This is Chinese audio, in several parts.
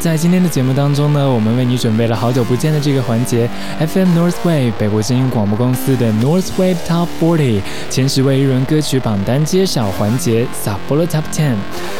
在今天的节目当中呢，我们为你准备了好久不见的这个环节，FM North Wave 北国精英广播公司的 North Wave Top Forty 前十位日文歌曲榜单揭晓环节 s a p p o r o Top Ten。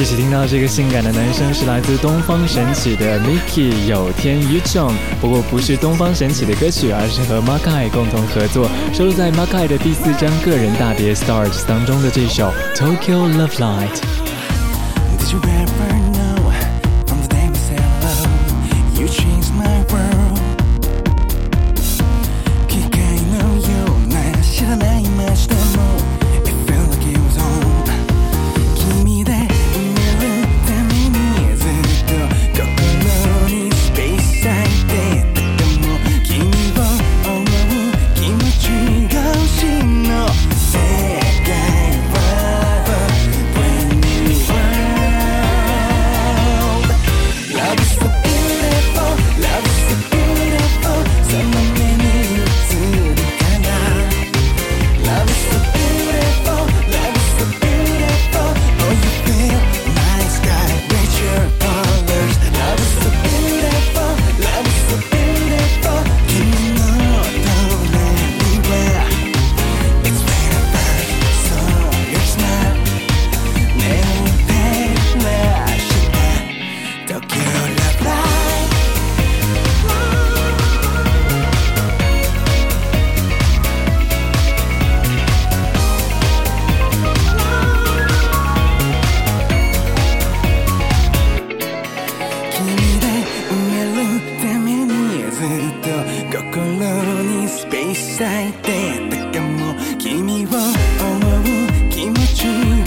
一起听到这个性感的男生是来自东方神起的 Miki 有天宇宙，不过不是东方神起的歌曲，而是和 Makai 共同合作，收录在 Makai 的第四张个人大碟 Stars 当中的这首 Tokyo Love Light。咲いてたかも。君を思う気持ち。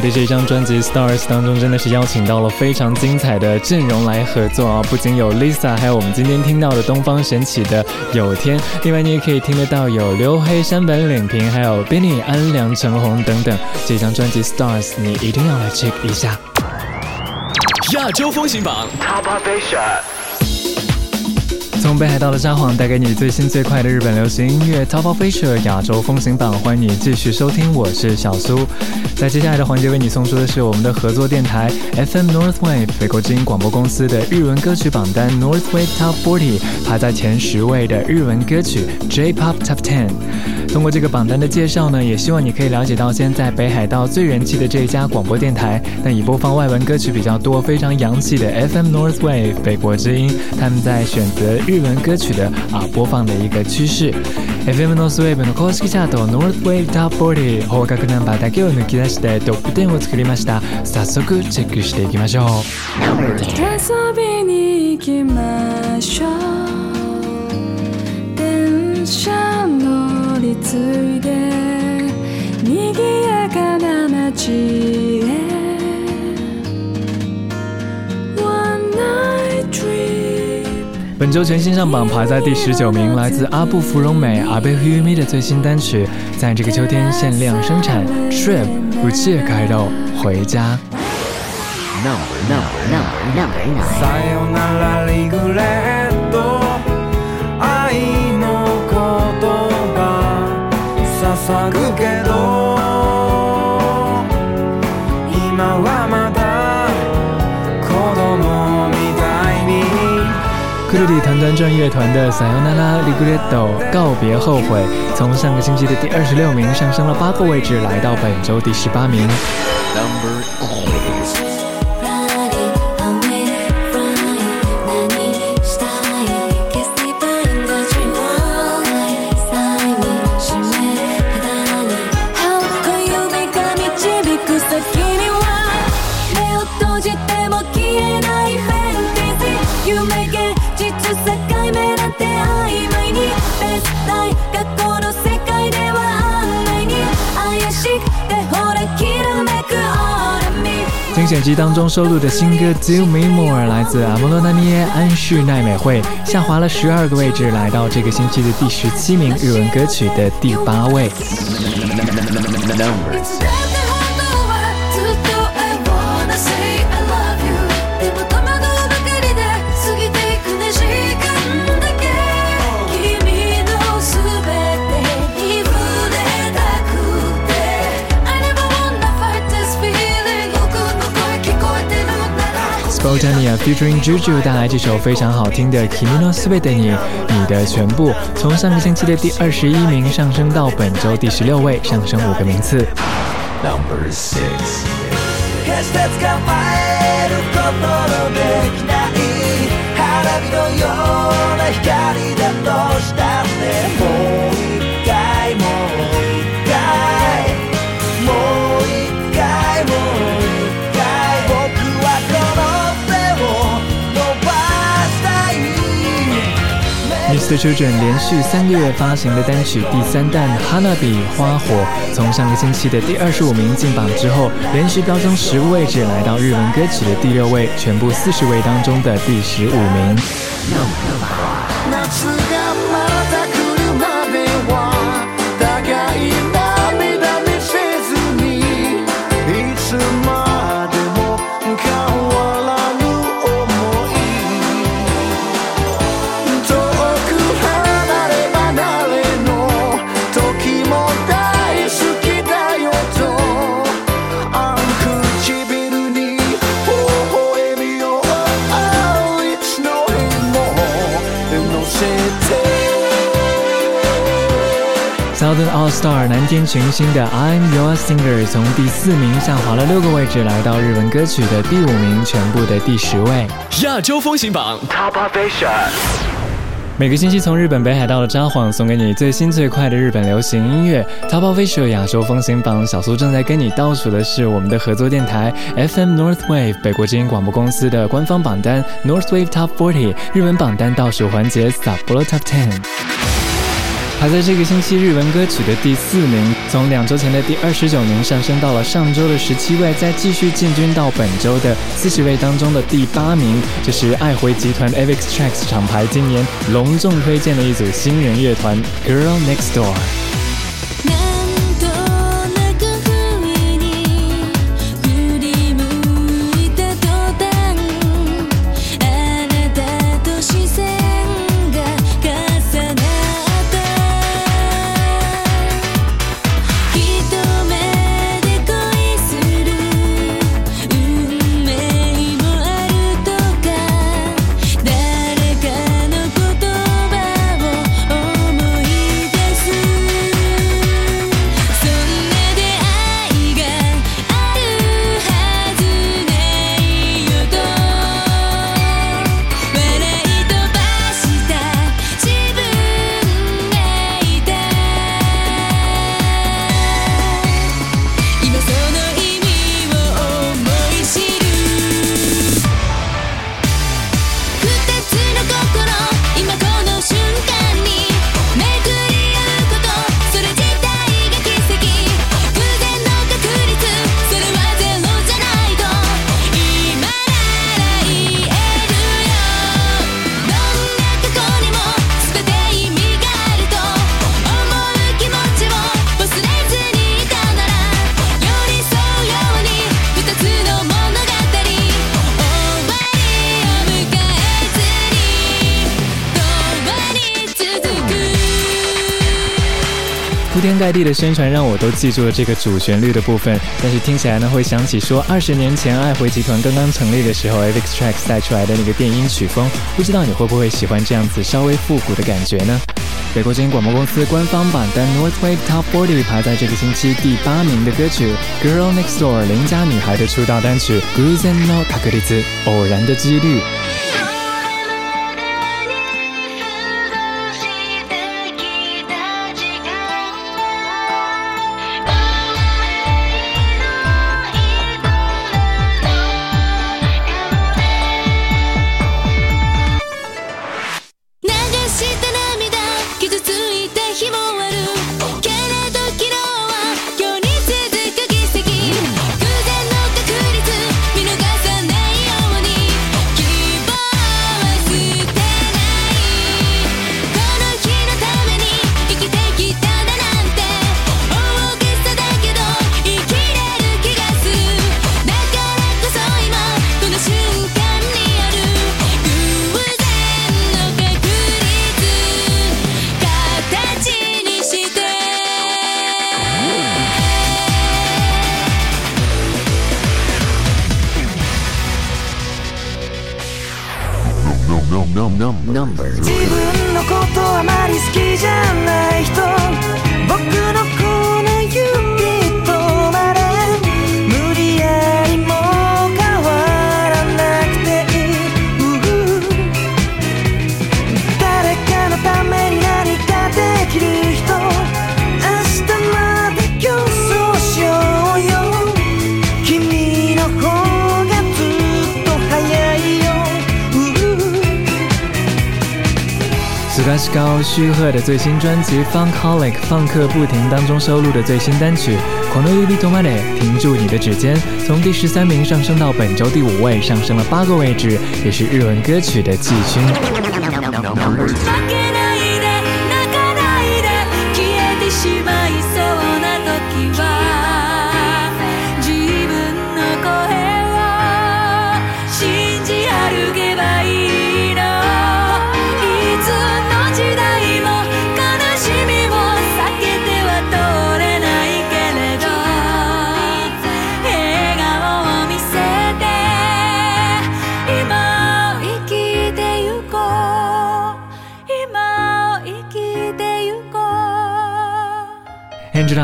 的这张专辑《Stars》当中，真的是邀请到了非常精彩的阵容来合作啊！不仅有 Lisa，还有我们今天听到的东方神起的有天，另外你也可以听得到有刘黑、山本领平，还有 Benny、安良、陈红等等。这张专辑《Stars》，你一定要来 check 一下。亚洲风行榜 Top Asia。从北海道的札幌带给你最新最快的日本流行音乐 Top of Asia 亚洲风行榜，欢迎你继续收听，我是小苏。在接下来的环节为你送出的是我们的合作电台 FM North Wave 美国之音广播公司的日文歌曲榜单 North Wave Top 40排在前十位的日文歌曲 J-Pop Top 10。通过这个榜单的介绍呢，也希望你可以了解到现在北海道最人气的这一家广播电台，但以播放外文歌曲比较多、非常洋气的 FM North Wave 北国之音，他们在选择。日文歌曲的啊播放的一个趋勢 FM ノースウェーブの公式チャート Northwave Top 40方角ナンバーだけを抜き出してトップ10を作りました早速チェックしていきましょう遊びに行きましょう電車乗り継いで賑やかな街へ本周全新上榜，排在第十九名，来自阿布芙蓉美阿贝和玉米的最新单曲，在这个秋天限量生产。Trip 不借开肉回家。 Kududi 团团转乐团的撒由那拉、利古列岛告别后悔，从上个星期的第二十六名上升了八个位置，来到本周第十八名。选集当中收录的新歌《Do Me More》来自阿波罗那涅安室奈美惠，下滑了十二个位置，来到这个星期的第十七名，日文歌曲的第八位。Botania featuring Juju 带来这首非常好听的《Kimi no Sube de ni》，你的全部，从上个星期的第二十一名上升到本周第十六位，上升五个名次。Number six。The Children 连续三个月发行的单曲第三弹《哈娜比花火》，从上个星期的第二十五名进榜之后，连续飙升十个位置，来到日文歌曲的第六位，全部四十位当中的第十五名。Star 南天群星的 I'm Your Singer 从第四名下滑了六个位置，来到日文歌曲的第五名，全部的第十位。亚洲风行榜 Top of Asia。每个星期从日本北海道的札幌送给你最新最快的日本流行音乐。Top of Asia 亚洲风行榜，小苏正在跟你倒数的是我们的合作电台 FM North Wave 北国之音广播公司的官方榜单 North Wave Top Forty 日文榜单倒数环节 Sapporo Top Ten。排在这个星期日文歌曲的第四名，从两周前的第二十九名上升到了上周的十七位，再继续进军到本周的四十位当中的第八名。这是爱回集团 Avex Tracks 厂牌今年隆重推荐的一组新人乐团 Girl Next Door。铺天盖地的宣传让我都记住了这个主旋律的部分，但是听起来呢会想起说二十年前爱回集团刚刚成立的时候 a v i x Tracks 带出来的那个电音曲风，不知道你会不会喜欢这样子稍微复古的感觉呢？美国之音广播公司官方榜单 Northwave Top 40排在这个星期第八名的歌曲 Girl Next Door 邻家女孩的出道单曲 Guzen no Kakurizu 偶然的几率。自分のことあまり好きじゃない人。僕の须贺的最新专辑《Funkolic》放客不停当中收录的最新单曲《Kono Yubi Tomare》停住你的指尖，从第十三名上升到本周第五位，上升了八个位置，也是日文歌曲的季军。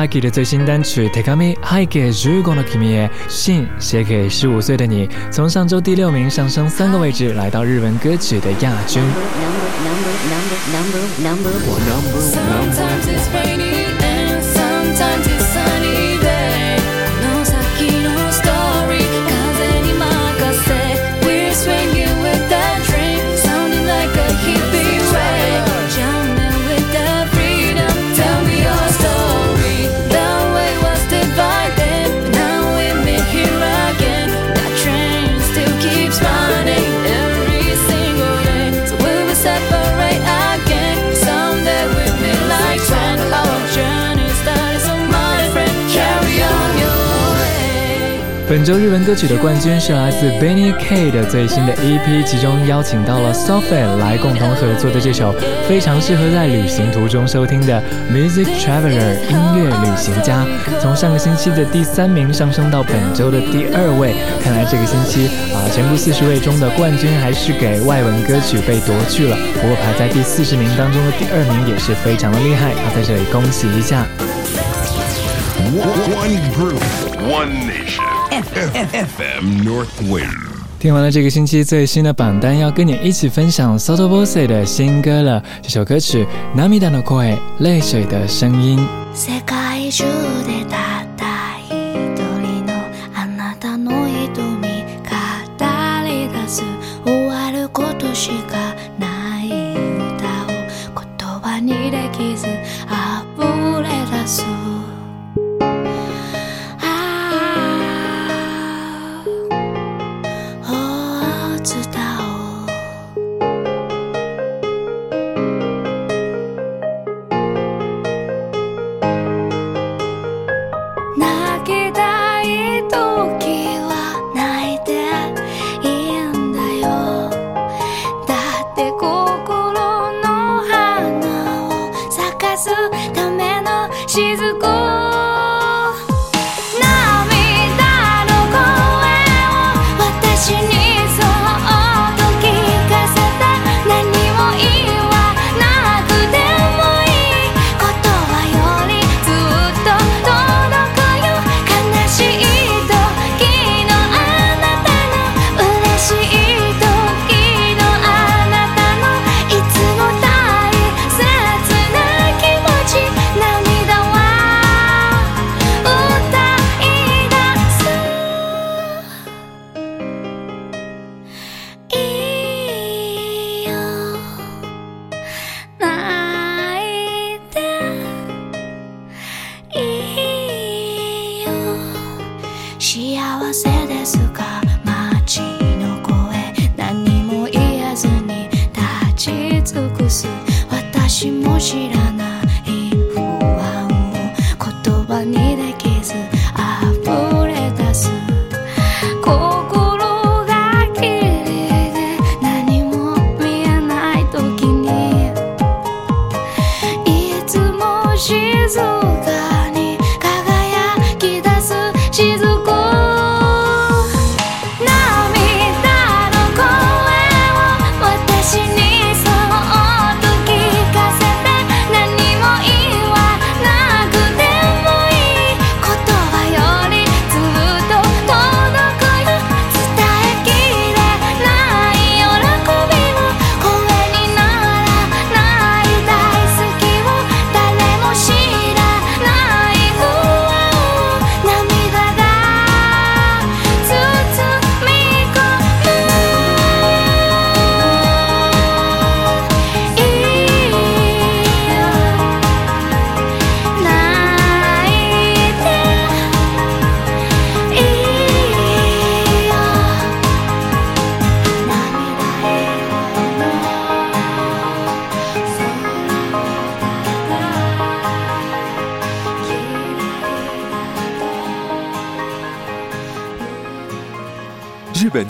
Angela Aki 的最新单曲《Tekami Hai Ke Jugo no Kimi》信写给十五岁的你，从上周第六名上升三个位置，来到日文歌曲的亚军。本周日文歌曲的冠军是来自 Benny K 的最新的 EP，其中邀请到了 Sophie 来共同合作的这首非常适合在旅行途中收听的 Music Traveler 音乐旅行家，从上个星期的第三名上升到本周的第二位。看来这个星期啊，全部四十位中的冠军还是给外文歌曲被夺去了。不过排在第四十名当中的第二名也是非常的厉害，要在这里恭喜一下。One group, one nation. FM Northwind。听完了这个星期最新的榜单，要跟你一起分享 Soto Bose 的新歌了。这首歌曲《Namida no Koi》泪水的声音。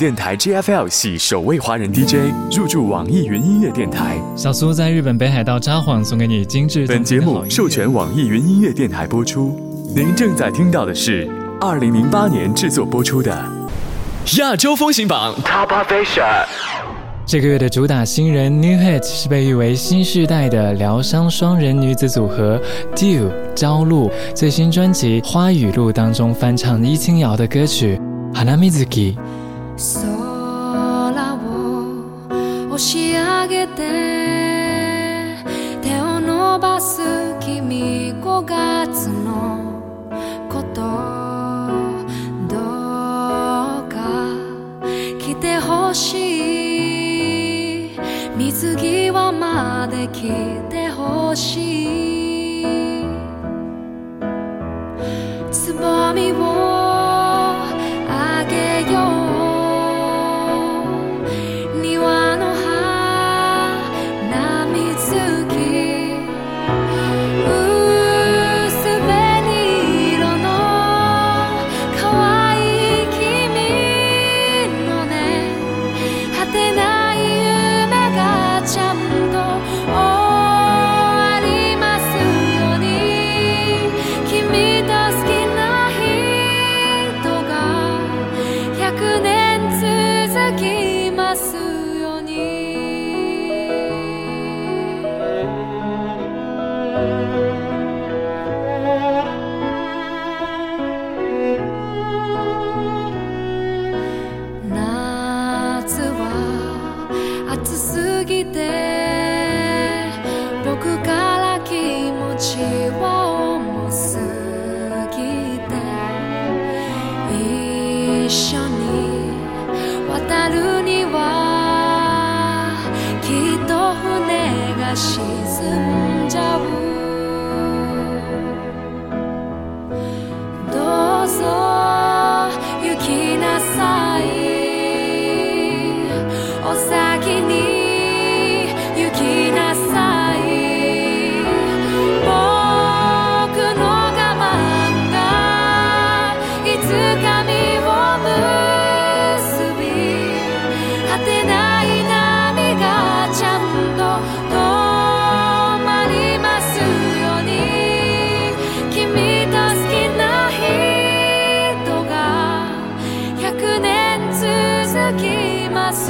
电台 GFL 系首位华人 DJ 入驻网易云音乐电台。小苏在日本北海道札幌送给你精致。本节目授权网易云音乐电台播出。您正在听到的是二零零八年制作播出的亚洲风行榜 Top Fashion。这个月的主打新人 New Hit 是被誉为新时代的疗伤双人女子组合 Dew 朝露最新专辑《花语录》当中翻唱伊清瑶的歌曲《Hanamizuki》。空を押し上げて手を伸ばす君5月のことどうか来てほしい水際まで来てほしい。つぼみを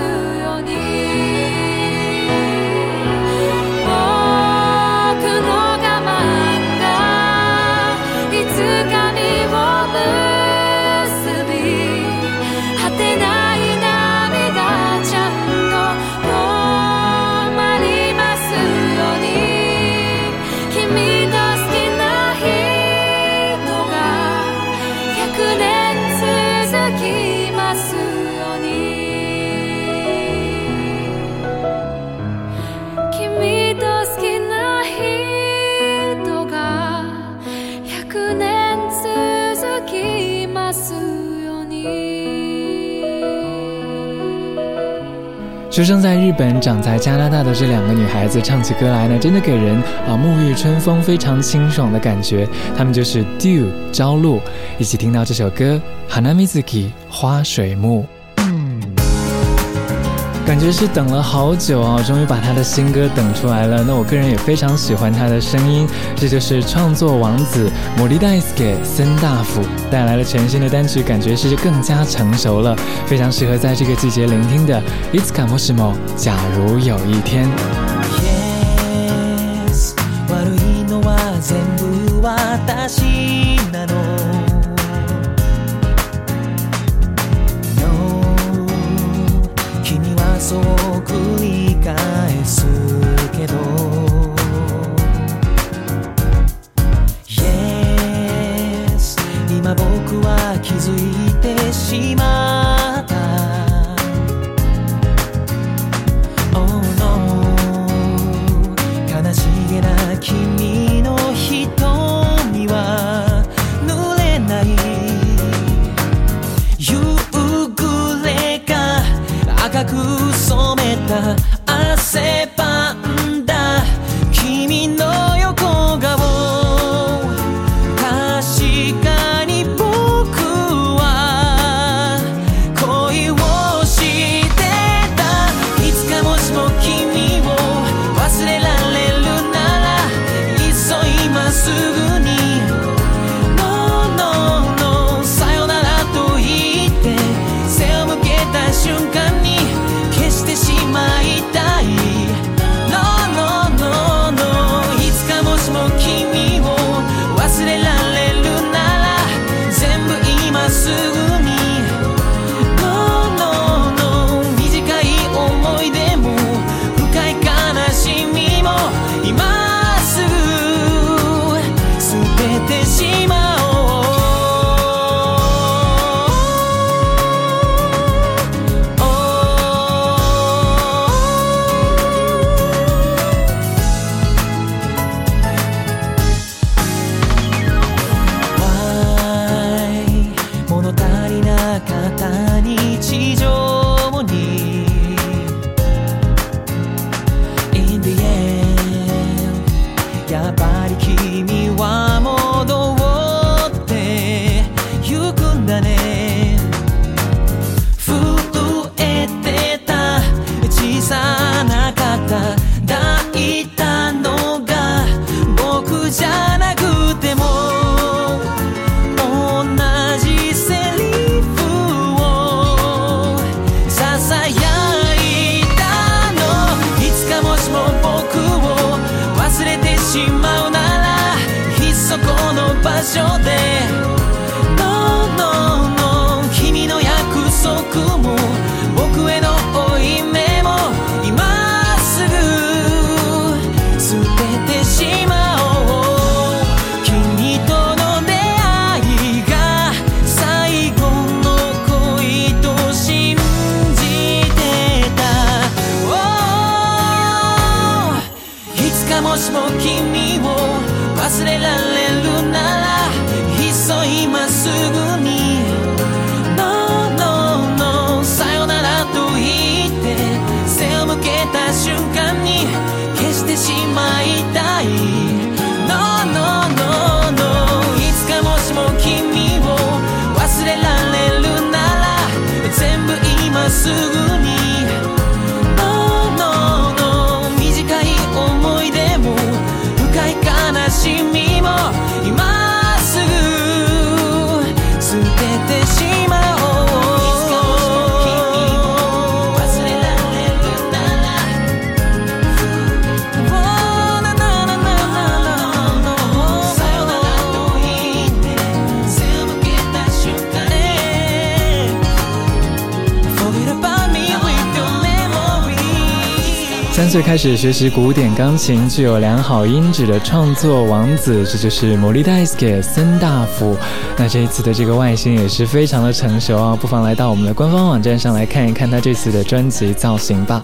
to 出生在日本、长在加拿大的这两个女孩子唱起歌来呢，真的给人啊沐浴春风、非常清爽的感觉。她们就是 Dew 朝露，一起听到这首歌《Hanamizuki》花水木。感觉是等了好久啊，终于把他的新歌等出来了。那我个人也非常喜欢他的声音，这就是创作王子摩利代斯给森大辅带来了全新的单曲，感觉是更加成熟了，非常适合在这个季节聆听的。いつかもしも，假如有一天。そう繰り返すけど 骑马すぐ最开始学习古典钢琴，具有良好音质的创作王子，这就是摩利代斯给森大辅。那这一次的这个外形也是非常的成熟啊，不妨来到我们的官方网站上来看一看他这次的专辑造型吧。